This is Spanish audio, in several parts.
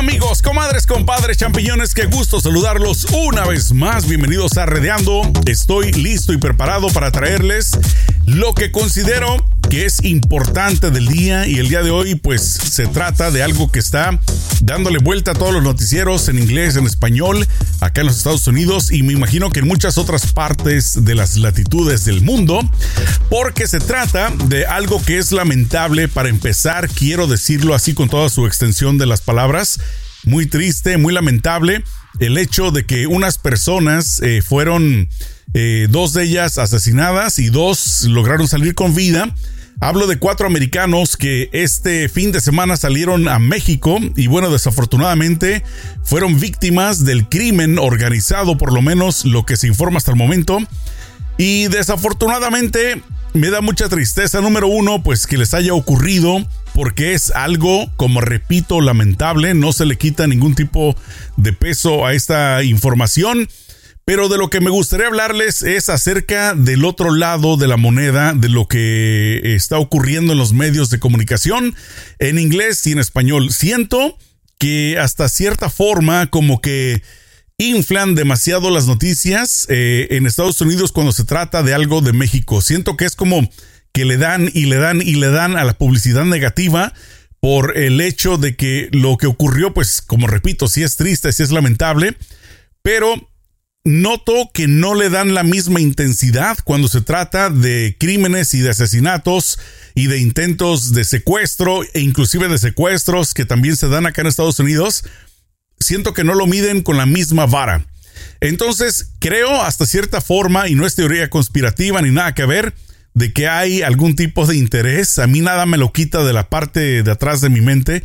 Amigos, comadres, compadres, champiñones, qué gusto saludarlos una vez más. Bienvenidos a Redeando. Estoy listo y preparado para traerles lo que considero que es importante del día y el día de hoy pues se trata de algo que está dándole vuelta a todos los noticieros en inglés, en español, acá en los Estados Unidos y me imagino que en muchas otras partes de las latitudes del mundo, porque se trata de algo que es lamentable para empezar, quiero decirlo así con toda su extensión de las palabras, muy triste, muy lamentable el hecho de que unas personas eh, fueron eh, dos de ellas asesinadas y dos lograron salir con vida. Hablo de cuatro americanos que este fin de semana salieron a México y bueno, desafortunadamente fueron víctimas del crimen organizado, por lo menos lo que se informa hasta el momento. Y desafortunadamente me da mucha tristeza, número uno, pues que les haya ocurrido, porque es algo, como repito, lamentable, no se le quita ningún tipo de peso a esta información. Pero de lo que me gustaría hablarles es acerca del otro lado de la moneda, de lo que está ocurriendo en los medios de comunicación, en inglés y en español. Siento que hasta cierta forma como que inflan demasiado las noticias eh, en Estados Unidos cuando se trata de algo de México. Siento que es como que le dan y le dan y le dan a la publicidad negativa por el hecho de que lo que ocurrió, pues como repito, sí es triste, sí es lamentable, pero noto que no le dan la misma intensidad cuando se trata de crímenes y de asesinatos y de intentos de secuestro e inclusive de secuestros que también se dan acá en Estados Unidos. Siento que no lo miden con la misma vara. Entonces, creo hasta cierta forma, y no es teoría conspirativa ni nada que ver, de que hay algún tipo de interés. A mí nada me lo quita de la parte de atrás de mi mente,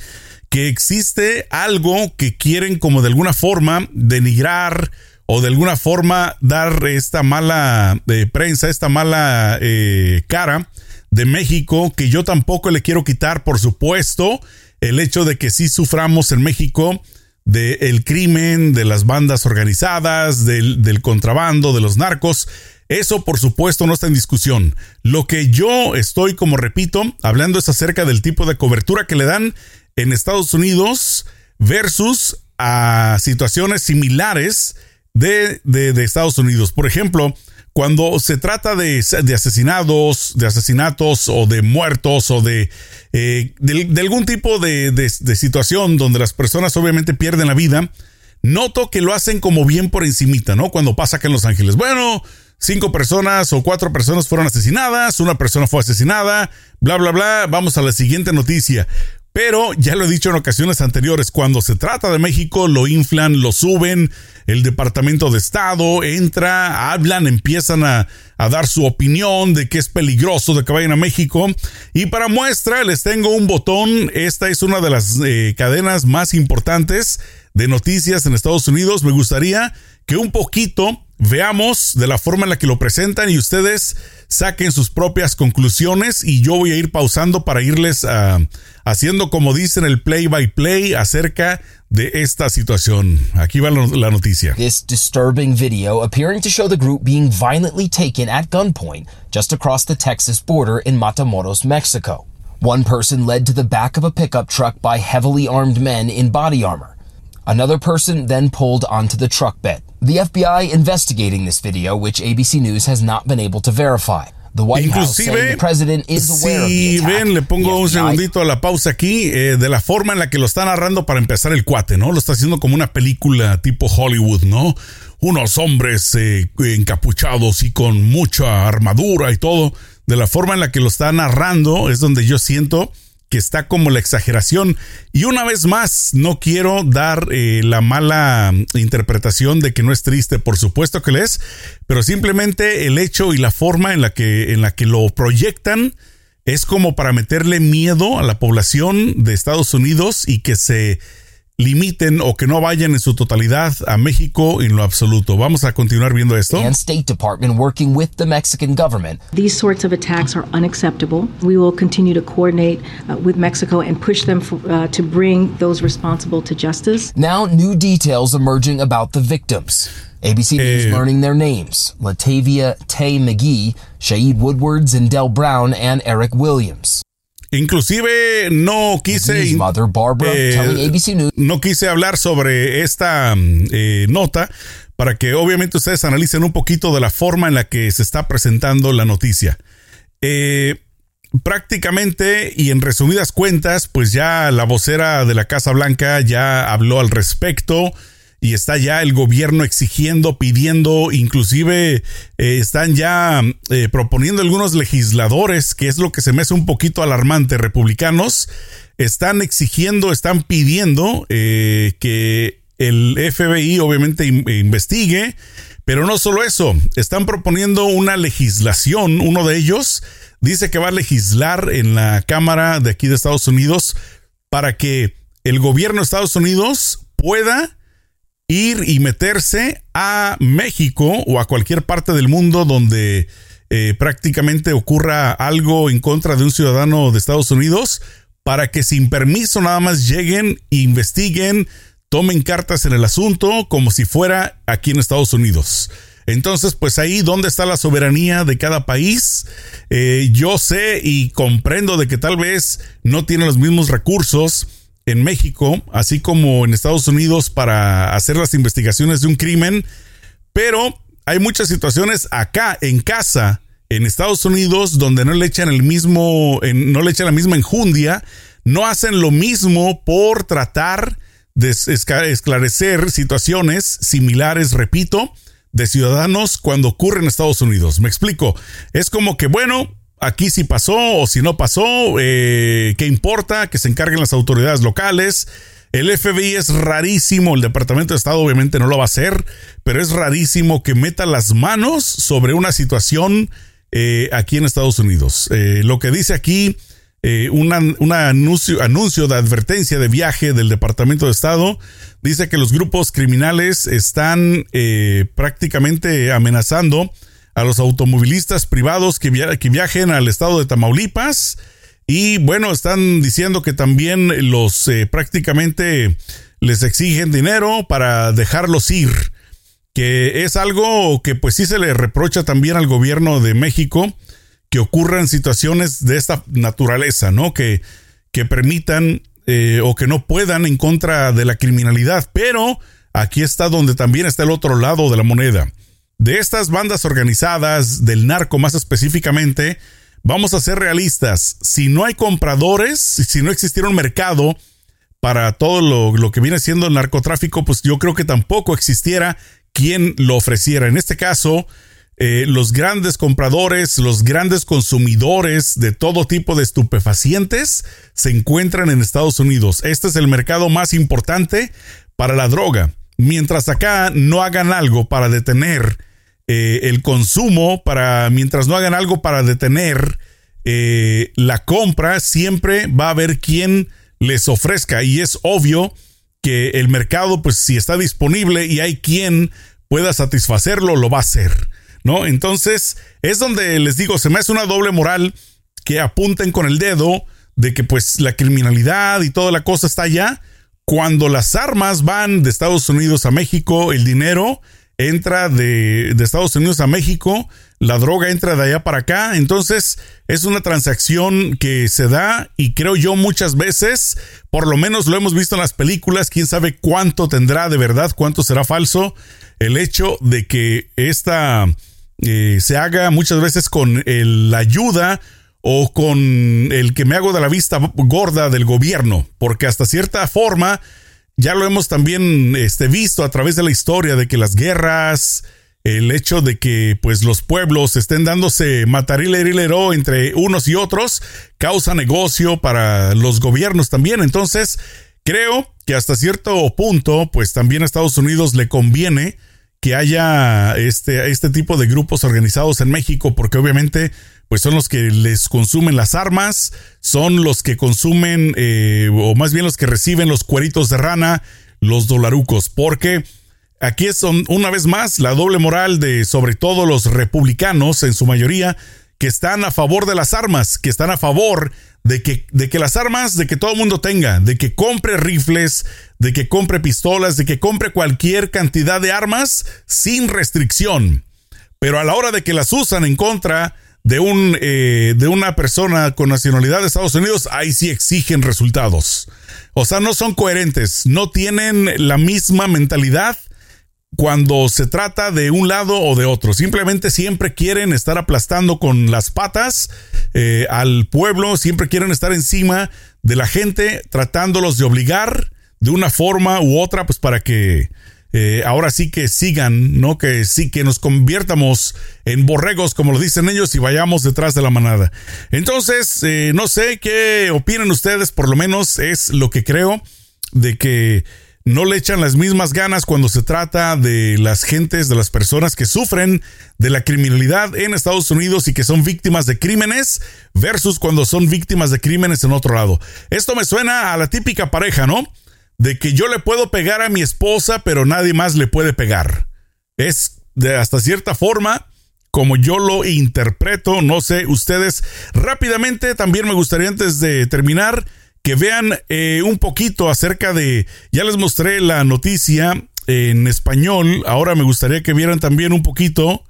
que existe algo que quieren como de alguna forma denigrar o de alguna forma dar esta mala eh, prensa, esta mala eh, cara de México, que yo tampoco le quiero quitar, por supuesto, el hecho de que sí suframos en México del crimen, de las bandas organizadas, del, del contrabando, de los narcos. Eso, por supuesto, no está en discusión. Lo que yo estoy, como repito, hablando es acerca del tipo de cobertura que le dan en Estados Unidos versus a situaciones similares de, de, Estados Unidos. Por ejemplo, cuando se trata de, de asesinados, de asesinatos o de muertos o de, eh, de, algún tipo de, de, situación donde las personas obviamente pierden la vida, noto que lo hacen como bien por encimita, ¿no? Cuando pasa acá en Los Ángeles. Bueno, cinco personas o cuatro personas fueron asesinadas, una persona fue asesinada, bla, bla, bla. Vamos a la siguiente noticia. Pero ya lo he dicho en ocasiones anteriores, cuando se trata de México lo inflan, lo suben, el Departamento de Estado entra, hablan, empiezan a, dar su opinión de que es peligroso de que vayan a México. Y para muestra les tengo un botón, esta es una de las eh, cadenas más importantes de noticias en Estados Unidos. Me gustaría que un poquito veamos de la forma en la que lo presentan y ustedes saquen sus propias conclusiones y yo voy a ir pausando para irles uh, haciendo como dicen el play by play acerca de esta situación. Aquí va la noticia. This disturbing video appearing to show the group being violently taken at gunpoint just across the Texas border in Matamoros, Mexico. One person led to the back of a pickup truck by heavily armed men in body armor. Another person then pulled onto the truck bed. The FBI investigating this video, which ABC News has not been able to verify. The White House saying the president is aware si of the ven, le pongo un segundito a la pausa aquí, eh, de la forma en la que lo está narrando para empezar el cuate, ¿no? Lo está haciendo como una película tipo Hollywood, ¿no? Unos hombres eh, encapuchados y con mucha armadura y todo. De la forma en la que lo está narrando es donde yo siento que está como la exageración. Y una vez más, no quiero dar eh, la mala interpretación de que no es triste, por supuesto que lo es, pero simplemente el hecho y la forma en la que, en la que lo proyectan es como para meterle miedo a la población de Estados Unidos y que se limiten o que no vayan en su totalidad a México en lo absoluto. Vamos a continuar viendo esto. And State Department working with the Mexican government. These sorts of attacks are unacceptable. We will continue to coordinate uh, with Mexico and push them for, uh, to bring those responsible to justice. Now new details emerging about the victims. ABC News eh, learning their names Latavia Tay McGee, Shaid Woodwards, and Del Brown, and Eric Williams. Inclusive no quise eh, no quise hablar sobre esta eh, nota para que obviamente ustedes analicen un poquito de la forma en la que se está presentando la noticia. Eh, prácticamente y en resumidas cuentas, pues ya la vocera de la Casa Blanca ya habló al respecto y está ya el gobierno exigiendo, pidiendo, inclusive eh, están ya eh, proponiendo algunos legisladores, que es lo que se me hace un poquito alarmante, republicanos, están exigiendo, están pidiendo eh, que el FBI obviamente investigue, pero no solo eso, están proponiendo una legislación, uno de ellos dice que va a legislar en la Cámara de aquí de Estados Unidos para que el gobierno de Estados Unidos pueda ir y meterse a México o a cualquier parte del mundo donde eh, prácticamente ocurra algo en contra de un ciudadano de Estados Unidos para que sin permiso nada más lleguen, investiguen, tomen cartas en el asunto como si fuera aquí en Estados Unidos. Entonces, pues ahí, ¿dónde está la soberanía de cada país? Eh, yo sé y comprendo de que tal vez no tienen los mismos recursos en México, así como en Estados Unidos para hacer las investigaciones de un crimen, pero hay muchas situaciones acá en casa, en Estados Unidos, donde no le echan el mismo, no le echan la misma enjundia, no hacen lo mismo por tratar de esclarecer situaciones similares, repito, de ciudadanos cuando ocurre en Estados Unidos. Me explico. Es como que, bueno, aquí sí pasó o si no pasó, eh, ¿qué importa? Que se encarguen las autoridades locales. El FBI es rarísimo, el Departamento de Estado obviamente no lo va a hacer, pero es rarísimo que meta las manos sobre una situación eh, aquí en Estados Unidos. Eh, lo que dice aquí, un anuncio de advertencia de viaje del Departamento de Estado, dice que los grupos criminales están prácticamente amenazando a los automovilistas privados que, viajen al estado de Tamaulipas. Y bueno, están diciendo que también los eh, prácticamente les exigen dinero para dejarlos ir. Que es algo que pues sí se le reprocha también al gobierno de México que ocurran situaciones de esta naturaleza, ¿no? Que, que permitan eh, o que no puedan en contra de la criminalidad. Pero aquí está donde también está el otro lado de la moneda de estas bandas organizadas, del narco más específicamente, vamos a ser realistas. Si no hay compradores, si no existiera un mercado para todo lo, que viene siendo el narcotráfico, pues yo creo que tampoco existiera quien lo ofreciera. En este caso, eh, los grandes compradores, los grandes consumidores de todo tipo de estupefacientes se encuentran en Estados Unidos. Este es el mercado más importante para la droga. Mientras acá no hagan algo para detener eh, el consumo, para mientras no hagan algo para detener eh, la compra, siempre va a haber quien les ofrezca. Y es obvio que el mercado, pues si está disponible y hay quien pueda satisfacerlo, lo va a hacer. ¿No? Entonces, es donde les digo, se me hace una doble moral que apunten con el dedo de que pues la criminalidad y toda la cosa está allá. Cuando las armas van de Estados Unidos a México, el dinero entra de, Estados Unidos a México, la droga entra de allá para acá, entonces es una transacción que se da y creo yo muchas veces, por lo menos lo hemos visto en las películas, quién sabe cuánto tendrá de verdad, cuánto será falso, el hecho de que esta eh, se haga muchas veces con la ayuda o con el que me hago de la vista gorda del gobierno, porque hasta cierta forma ya lo hemos también este, visto a través de la historia de que las guerras, el hecho de que pues los pueblos estén dándose matarilero entre unos y otros, causa negocio para los gobiernos también. Entonces, creo que hasta cierto punto, pues también a Estados Unidos le conviene que haya este, este tipo de grupos organizados en México, porque obviamente pues son los que les consumen las armas, son los que consumen, eh, o más bien los que reciben los cueritos de rana, los dolarucos, porque aquí es una vez más la doble moral de sobre todo los republicanos en su mayoría, que están a favor de las armas, que están a favor de que, de que las armas, de que todo el mundo tenga, de que compre rifles, de que compre pistolas, de que compre cualquier cantidad de armas sin restricción. Pero a la hora de que las usan en contra de, un, eh, de una persona con nacionalidad de Estados Unidos, ahí sí exigen resultados. O sea, no son coherentes, no tienen la misma mentalidad cuando se trata de un lado o de otro. Simplemente siempre quieren estar aplastando con las patas eh, al pueblo, siempre quieren estar encima de la gente, tratándolos de obligar de una forma u otra, pues para que eh, ahora sí que sigan, ¿no? Que sí que nos conviertamos en borregos, como lo dicen ellos, y vayamos detrás de la manada. Entonces, eh, no sé qué opinan ustedes, por lo menos es lo que creo, de que no le echan las mismas ganas cuando se trata de las gentes, de las personas que sufren de la criminalidad en Estados Unidos y que son víctimas de crímenes versus cuando son víctimas de crímenes en otro lado. Esto me suena a la típica pareja, ¿no? de que yo le puedo pegar a mi esposa, pero nadie más le puede pegar. Es de hasta cierta forma como yo lo interpreto, no sé, ustedes rápidamente también me gustaría antes de terminar que vean eh, un poquito acerca de, ya les mostré la noticia en español, ahora me gustaría que vieran también un poquito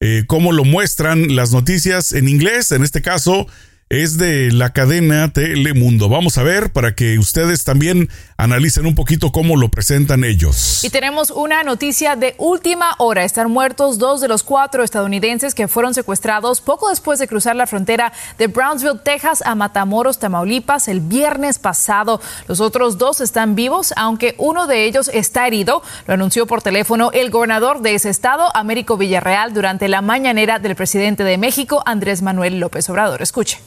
eh, cómo lo muestran las noticias en inglés, en este caso es de la cadena Telemundo. Vamos a ver para que ustedes también analicen un poquito cómo lo presentan ellos. Y tenemos una noticia de última hora. Están muertos dos de los cuatro estadounidenses que fueron secuestrados poco después de cruzar la frontera de Brownsville, Texas, a Matamoros, Tamaulipas, el viernes pasado. Los otros dos están vivos, aunque uno de ellos está herido. Lo anunció por teléfono el gobernador de ese estado, Américo Villarreal, durante la mañanera del presidente de México, Andrés Manuel López Obrador. Escuche.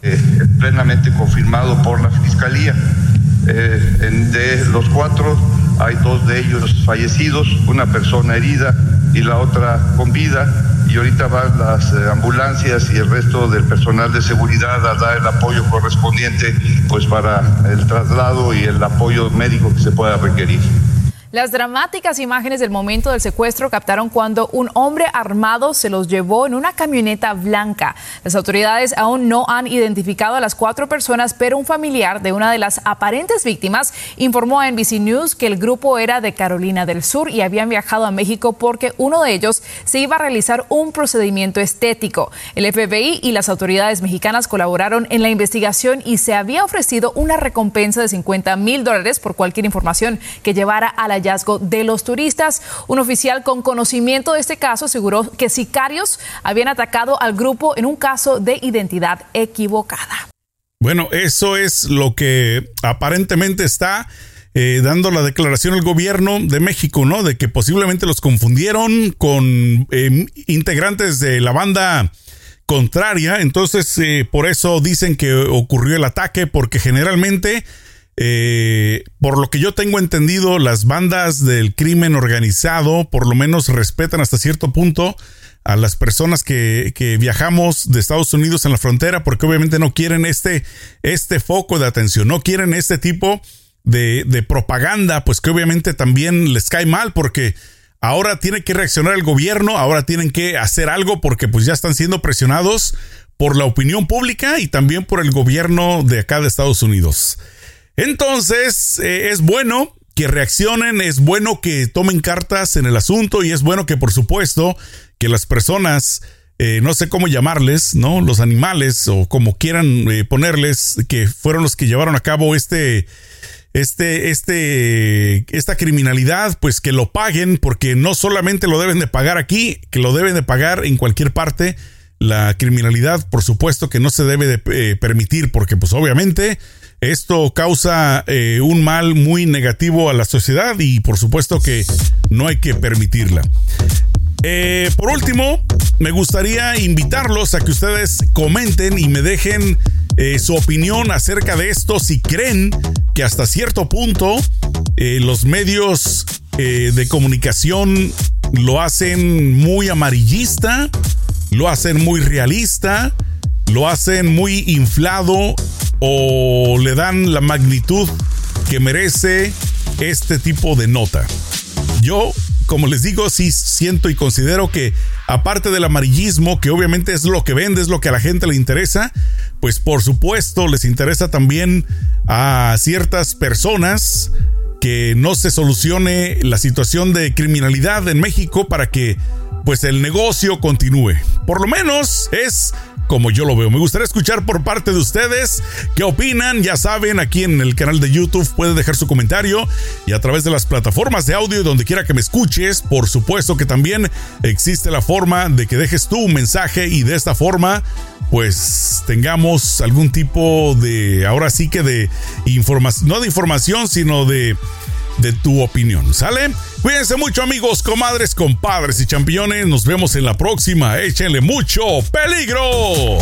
Eh, plenamente confirmado por la Fiscalía. Eh, de los cuatro hay dos de ellos fallecidos, una persona herida y la otra con vida. Y ahorita van las eh, ambulancias y el resto del personal de seguridad a dar el apoyo correspondiente pues para el traslado y el apoyo médico que se pueda requerir. Las dramáticas imágenes del momento del secuestro captaron cuando un hombre armado se los llevó en una camioneta blanca. Las autoridades aún no han identificado a las cuatro personas, pero un familiar de una de las aparentes víctimas informó a NBC News que el grupo era de Carolina del Sur y habían viajado a México porque uno de ellos se iba a realizar un procedimiento estético. El FBI y las autoridades mexicanas colaboraron en la investigación y se había ofrecido una recompensa de 50 mil dólares por cualquier información que llevara a la de los turistas. Un oficial con conocimiento de este caso aseguró que sicarios habían atacado al grupo en un caso de identidad equivocada. Bueno, eso es lo que aparentemente está eh, dando la declaración el gobierno de México, ¿no? De que posiblemente los confundieron con em, integrantes de la banda contraria. Entonces, eh, por eso dicen que ocurrió el ataque, porque generalmente eh, por lo que yo tengo entendido, las bandas del crimen organizado por lo menos respetan hasta cierto punto a las personas que, viajamos de Estados Unidos en la frontera porque obviamente no quieren este, este foco de atención, no quieren este tipo de, de propaganda, pues que obviamente también les cae mal porque ahora tiene que reaccionar el gobierno, ahora tienen que hacer algo porque pues ya están siendo presionados por la opinión pública y también por el gobierno de acá de Estados Unidos. Entonces, eh, es bueno que reaccionen, es bueno que tomen cartas en el asunto y es bueno que, por supuesto, que las personas, eh, no sé cómo llamarles, ¿no? Los animales o como quieran eh, ponerles, que fueron los que llevaron a cabo este, este, este, esta criminalidad, pues que lo paguen, porque no solamente lo deben de pagar aquí, que lo deben de pagar en cualquier parte. La criminalidad, por supuesto, que no se debe de permitir, porque pues obviamente esto causa eh, un mal muy negativo a la sociedad y por supuesto que no hay que permitirla. Eh, por último, me gustaría invitarlos a que ustedes comenten y me dejen eh, su opinión acerca de esto, si creen que hasta cierto punto los medios de comunicación lo hacen muy amarillista, lo hacen muy realista, lo hacen muy inflado o le dan la magnitud que merece este tipo de nota. Yo, como les digo, sí siento y considero que aparte del amarillismo, que obviamente es lo que vende, es lo que a la gente le interesa, pues por supuesto les interesa también a ciertas personas que no se solucione la situación de criminalidad en México para que pues el negocio continúe. Por lo menos es como yo lo veo. Me gustaría escuchar por parte de ustedes qué opinan. Ya saben, aquí en el canal de YouTube puede dejar su comentario y a través de las plataformas de audio donde quiera que me escuches. Por supuesto que también existe la forma de que dejes tú un mensaje y de esta forma pues tengamos algún tipo de, ahora sí que de información, no de información, sino de de tu opinión. ¿Sale? Cuídense mucho amigos, comadres, compadres y champiñones. Nos vemos en la próxima. Échenle mucho peligro.